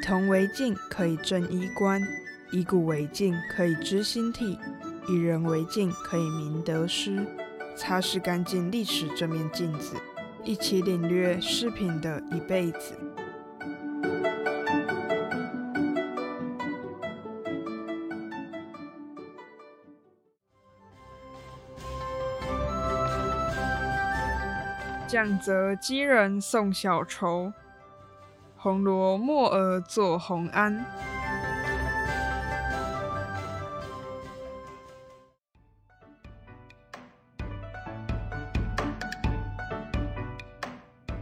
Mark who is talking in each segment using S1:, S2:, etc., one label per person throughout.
S1: 铜为镜，可以正衣冠；以古为镜，可以知兴替；以人为镜，可以明得失。擦拭干净历史这面镜子，一起领略饰品的一辈子。降泽击人送小愁，红罗墨儿作红安。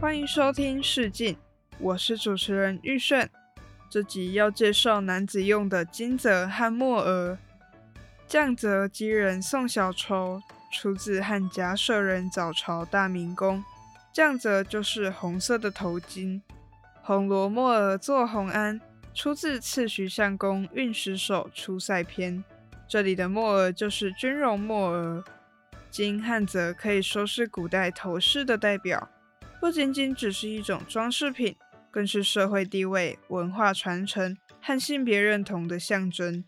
S1: 欢迎收听试镜，我是主持人玉顺。这集要介绍男子用的金泽和墨儿。降泽击人送小愁，出自汉贾舍人早朝大明宫。降泽就是红色的头巾，红罗墨儿作红安，出自次徐相公运石手出塞篇。这里的墨儿就是军容墨儿，金汉泽可以说是古代头饰的代表，不仅仅只是一种装饰品，更是社会地位、文化传承和性别认同的象征。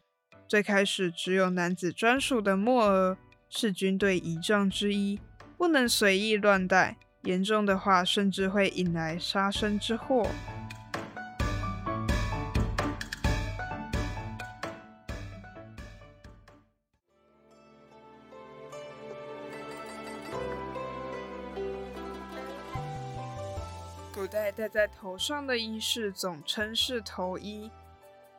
S1: 最开始只有男子专属的墨儿，是军队仪仗之一，不能随意乱戴。严重的话，甚至会引来杀身之祸。古代戴在头上的衣饰总称是头衣，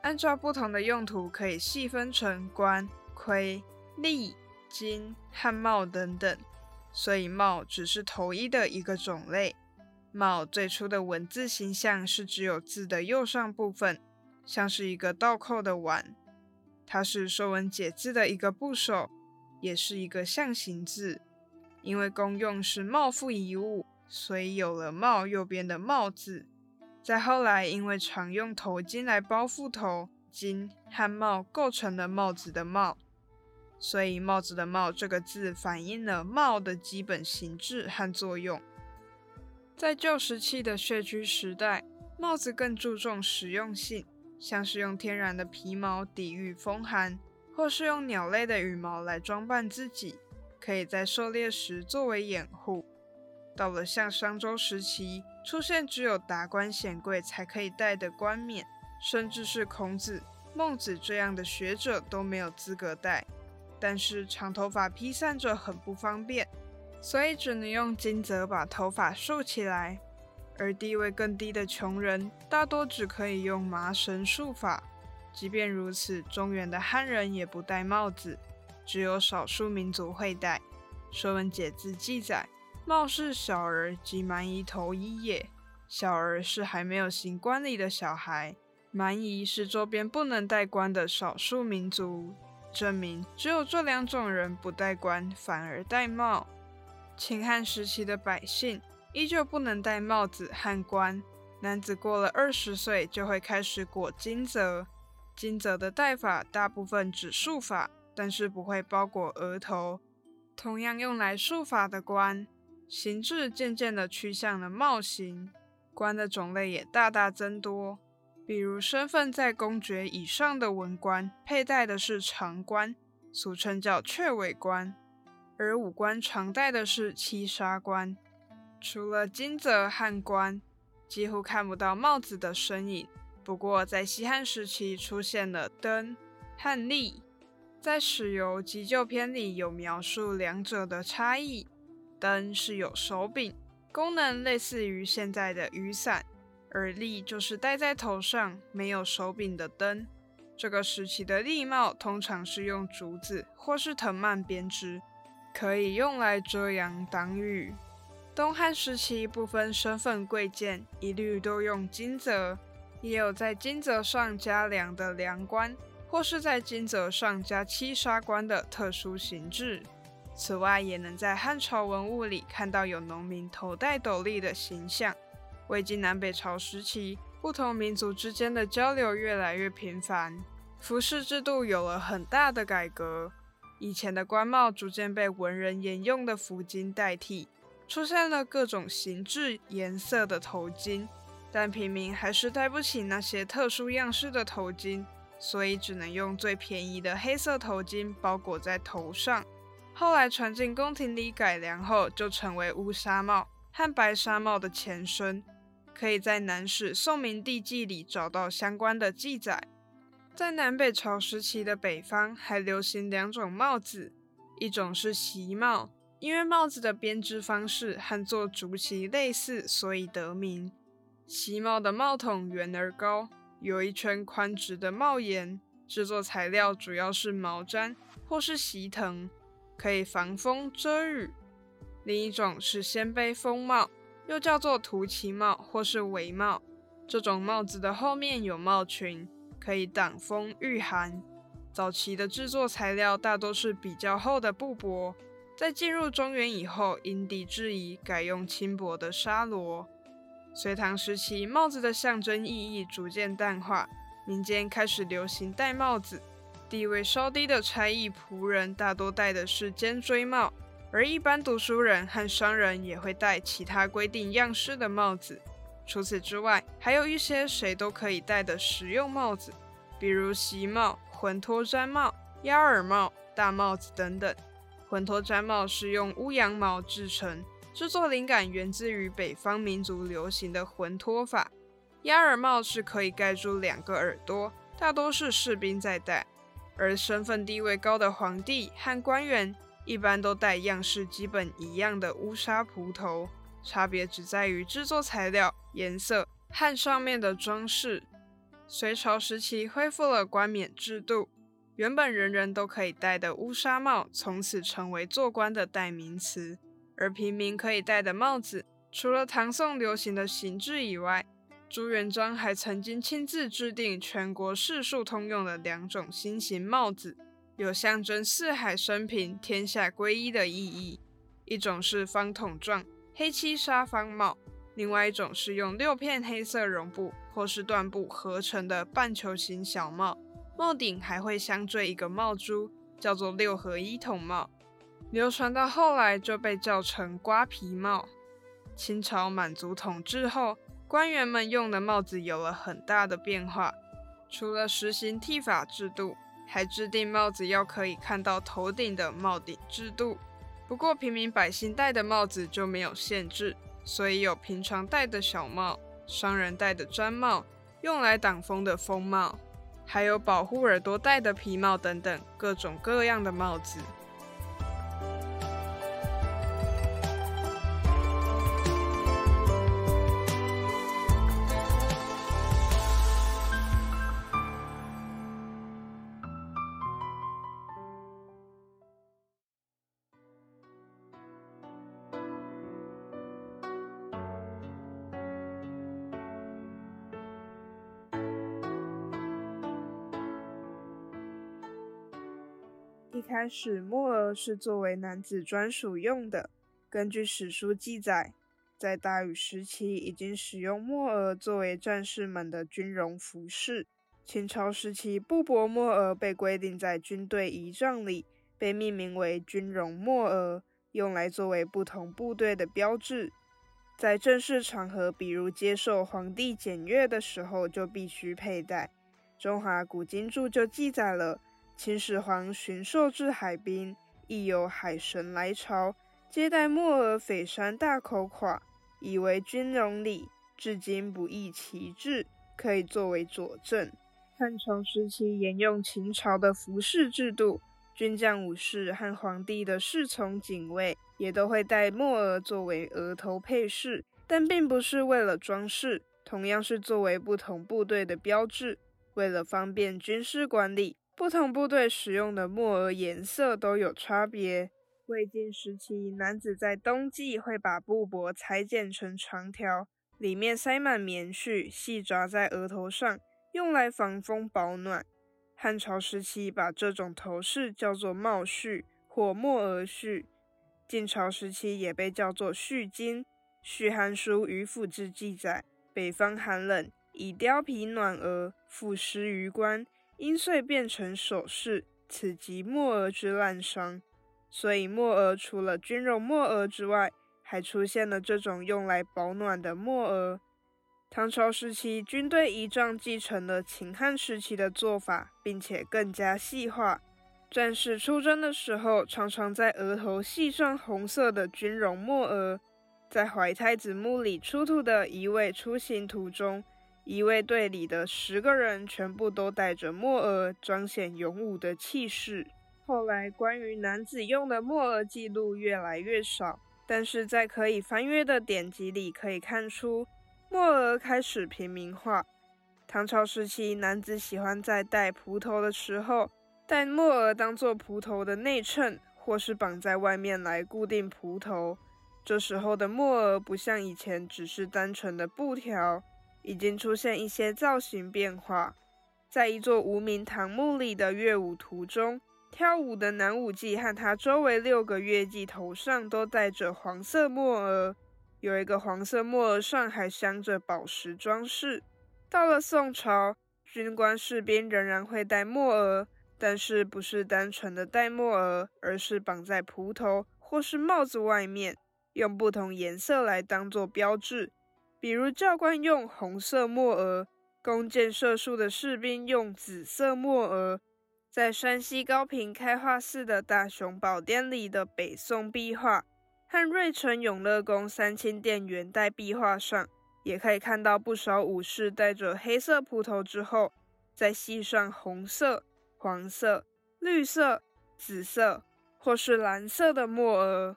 S1: 按照不同的用途，可以细分成冠、盔、笠、巾、汉帽等等。所以帽只是头衣的一个种类。帽最初的文字形象是只有字的右上部分，像是一个倒扣的碗。它是《说文解字》的一个部首，也是一个象形字。因为功用是帽覆一物，所以有了帽右边的帽字。再后来，因为常用头巾来包覆头，巾和帽构成了帽子的帽。所以“帽子”的“帽”这个字反映了帽的基本形制和作用。在旧石器的穴居时代，帽子更注重实用性，像是用天然的皮毛抵御风寒，或是用鸟类的羽毛来装扮自己，可以在狩猎时作为掩护。到了像商周时期，出现只有达官显贵才可以戴的冠冕，甚至是孔子、孟子这样的学者都没有资格戴。但是长头发披散着很不方便，所以只能用金泽把头发束起来。而地位更低的穷人，大多只可以用麻绳束发。即便如此，中原的汉人也不戴帽子，只有少数民族会戴。《说文解字》记载：“帽是小儿及蛮夷头衣也。”小儿是还没有行冠礼的小孩，蛮夷是周边不能戴冠的少数民族。证明只有这两种人不戴冠，反而戴帽。秦汉时期的百姓依旧不能戴帽子和冠。男子过了二十岁就会开始裹金泽，金泽的戴法大部分指束发，但是不会包裹额头。同样用来束发的冠，形制渐渐的趋向了帽形，冠的种类也大大增多。比如，身份在公爵以上的文官佩戴的是长冠，俗称叫雀尾冠；而武官常戴的是七杀冠。除了金泽汉冠，几乎看不到帽子的身影。不过，在西汉时期出现了灯汉笠，在《史游急救篇》里有描述两者的差异：灯是有手柄，功能类似于现在的雨伞。而笠就是戴在头上没有手柄的灯。这个时期的笠帽通常是用竹子或是藤蔓编织，可以用来遮阳挡雨。东汉时期不分身份贵贱，一律都用金泽，也有在金泽上加梁的梁冠，或是在金泽上加七杀冠的特殊形制。此外，也能在汉朝文物里看到有农民头戴斗笠的形象。魏晋南北朝时期，不同民族之间的交流越来越频繁，服饰制度有了很大的改革。以前的官帽逐渐被文人沿用的服巾代替，出现了各种形制、颜色的头巾，但平民还是戴不起那些特殊样式的头巾，所以只能用最便宜的黑色头巾包裹在头上。后来传进宫廷里改良后，就成为乌纱帽和白纱帽的前身。可以在南史《宋明帝纪》里找到相关的记载。在南北朝时期的北方，还流行两种帽子，一种是席帽，因为帽子的编织方式和做竹席类似，所以得名。席帽的帽筒圆而高，有一圈宽直的帽檐，制作材料主要是毛毡或是席藤，可以防风遮雨。另一种是鲜卑风帽，又叫做涂旗帽或是围帽，这种帽子的后面有帽裙。可以挡风御寒。早期的制作材料大多是比较厚的布帛，在进入中原以后，因地制宜改用轻薄的纱罗。隋唐时期，帽子的象征意义逐渐淡化，民间开始流行戴帽子。地位稍低的差役仆人大多戴的是尖锥帽，而一般读书人和商人也会戴其他规定样式的帽子。除此之外，还有一些谁都可以戴的实用帽子，比如席帽、浑脱毡帽、鸭耳帽、大帽子等等。浑脱毡帽是用乌羊毛制成，制作灵感源自于北方民族流行的浑脱法。鸭耳帽是可以盖住两个耳朵，大多是士兵在戴，而身份地位高的皇帝和官员一般都戴样式基本一样的乌纱蒲头。差别只在于制作材料、颜色和上面的装饰。隋朝时期恢复了冠冕制度，原本人人都可以戴的乌纱帽，从此成为做官的代名词。而平民可以戴的帽子，除了唐宋流行的形制以外，朱元璋还曾经亲自制定全国士庶通用的两种新型帽子，有象征四海升平、天下归一的意义。一种是方筒状。黑漆纱方帽，另外一种是用六片黑色绒布或是缎布合成的半球形小帽，帽顶还会镶缀一个帽珠，叫做六合一筒帽。流传到后来就被叫成瓜皮帽。清朝满族统治后，官员们用的帽子有了很大的变化，除了实行剃发制度，还制定帽子要可以看到头顶的帽顶制度。不过，平民百姓戴的帽子就没有限制，所以有平常戴的小帽、商人戴的毡帽、用来挡风的风帽，还有保护耳朵戴的皮帽等等各种各样的帽子。一开始，墨额是作为男子专属用的。根据史书记载，在大禹时期已经使用墨额作为战士们的军容服饰。清朝时期，布帛墨额被规定在军队仪仗里，被命名为军容墨额，用来作为不同部队的标志。在正式场合，比如接受皇帝检阅的时候，就必须佩戴。中华古今注就记载了。秦始皇巡狩至海滨，亦有海神来朝，接待莫尔匪山大口垮，以为军容礼，至今不易其制，可以作为佐证。汉朝时期沿用秦朝的服饰制度，军将武士和皇帝的侍从警卫也都会戴墨额作为额头配饰，但并不是为了装饰，同样是作为不同部队的标志，为了方便军事管理。不同部队使用的墨额颜色都有差别。魏晋时期，男子在冬季会把布帛裁剪成长条，里面塞满棉絮，细扎在额头上，用来防风保暖。汉朝时期，把这种头饰叫做帽絮或墨额絮。晋朝时期也被叫做絮巾。《续汉书·渔父志》记载：北方寒冷，以貂皮暖额，赋诗于官。因遂变成首饰，此即墨额之滥觞。所以墨额除了军容墨额之外，还出现了这种用来保暖的墨额。唐朝时期，军队仪仗继承了秦汉时期的做法，并且更加细化。战士出征的时候，常常在额头系上红色的军绒墨额。在怀太子墓里出土的一位出行图中，一位队里的十个人全部都戴着墨额，彰显勇武的气势。后来，关于男子用的墨额记录越来越少，但是在可以翻阅的典籍里可以看出。墨额开始平民化。唐朝时期，男子喜欢在戴蒲头的时候，戴墨额当做蒲头的内衬，或是绑在外面来固定蒲头。这时候的墨额不像以前只是单纯的布条，已经出现一些造型变化。在一座无名唐墓里的乐舞图中，跳舞的男舞伎和他周围六个乐伎头上都戴着黄色墨额。有一个黄色墨额上还镶着宝石装饰。到了宋朝，军官士兵仍然会戴墨额，但是不是单纯的戴墨额，而是绑在蒲头或是帽子外面，用不同颜色来当做标志。比如教官用红色墨额，弓箭射术的士兵用紫色墨额。在山西高平开化寺的大雄宝殿里的北宋壁画。和瑞城永乐宫三清殿元代壁画上，也可以看到不少武士戴着黑色蒲头之后，再系上红色、黄色、绿色、紫色或是蓝色的墨额。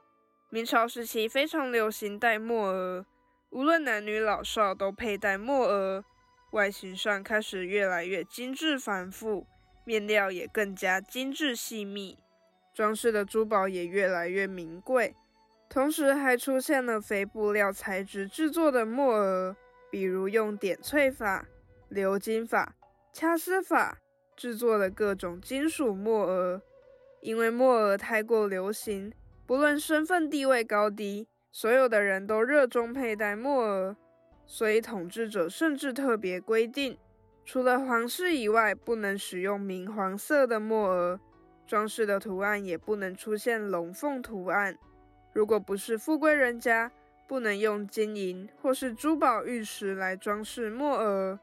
S1: 明朝时期非常流行戴墨额，无论男女老少都佩戴墨额，外形上开始越来越精致繁复，面料也更加精致细密，装饰的珠宝也越来越名贵。同时还出现了非布料材质制作的墨额，比如用点翠法、鎏金法、掐丝法制作的各种金属墨额。因为墨额太过流行，不论身份地位高低，所有的人都热衷佩戴墨额，所以统治者甚至特别规定，除了皇室以外，不能使用明黄色的墨额，装饰的图案也不能出现龙凤图案。如果不是富贵人家，不能用金银或是珠宝玉石来装饰墨额；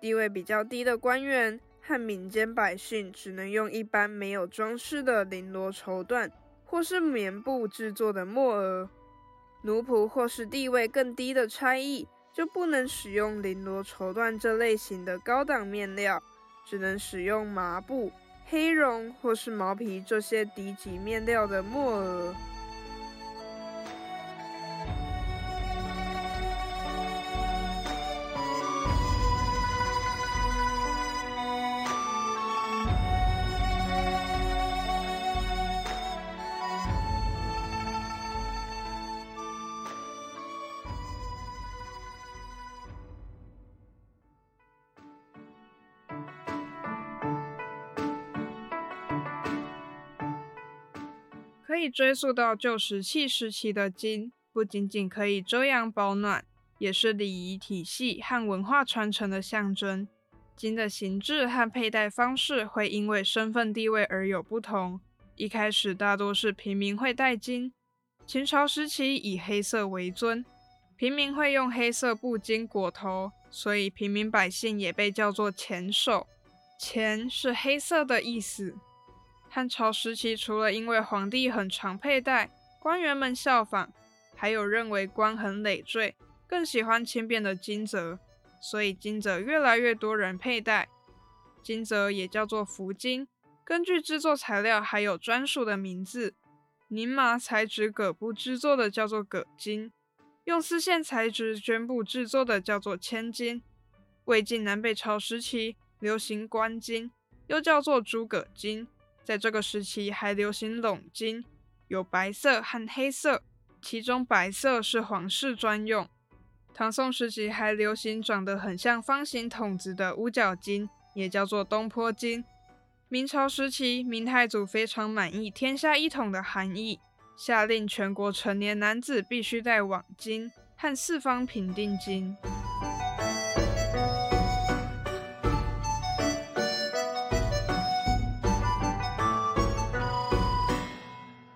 S1: 地位比较低的官员和民间百姓，只能用一般没有装饰的绫罗绸缎或是棉布制作的墨额；奴仆或是地位更低的差役，就不能使用绫罗绸缎这类型的高档面料，只能使用麻布、黑绒或是毛皮这些低级面料的末额。可以追溯到旧石器时期的金，不仅仅可以遮阳保暖，也是礼仪体系和文化传承的象征。金的形制和佩戴方式会因为身份地位而有不同。一开始大多是平民会戴金，秦朝时期以黑色为尊，平民会用黑色布巾裹头，所以平民百姓也被叫做钱首。钱是黑色的意思。汉朝时期，除了因为皇帝很常佩戴，官员们效仿，还有认为官很累赘，更喜欢轻便的金泽，所以金泽越来越多人佩戴。金泽也叫做福金，根据制作材料还有专属的名字。宁麻材质葛布制作的叫做葛金，用丝线材质绢布制作的叫做千金。魏晋南北朝时期流行官金，又叫做诸葛金。在这个时期还流行拢金，有白色和黑色，其中白色是皇室专用。唐宋时期还流行长得很像方形筒子的五角金，也叫做东坡金。明朝时期，明太祖非常满意天下一统的含义，下令全国成年男子必须戴网巾和四方平定金。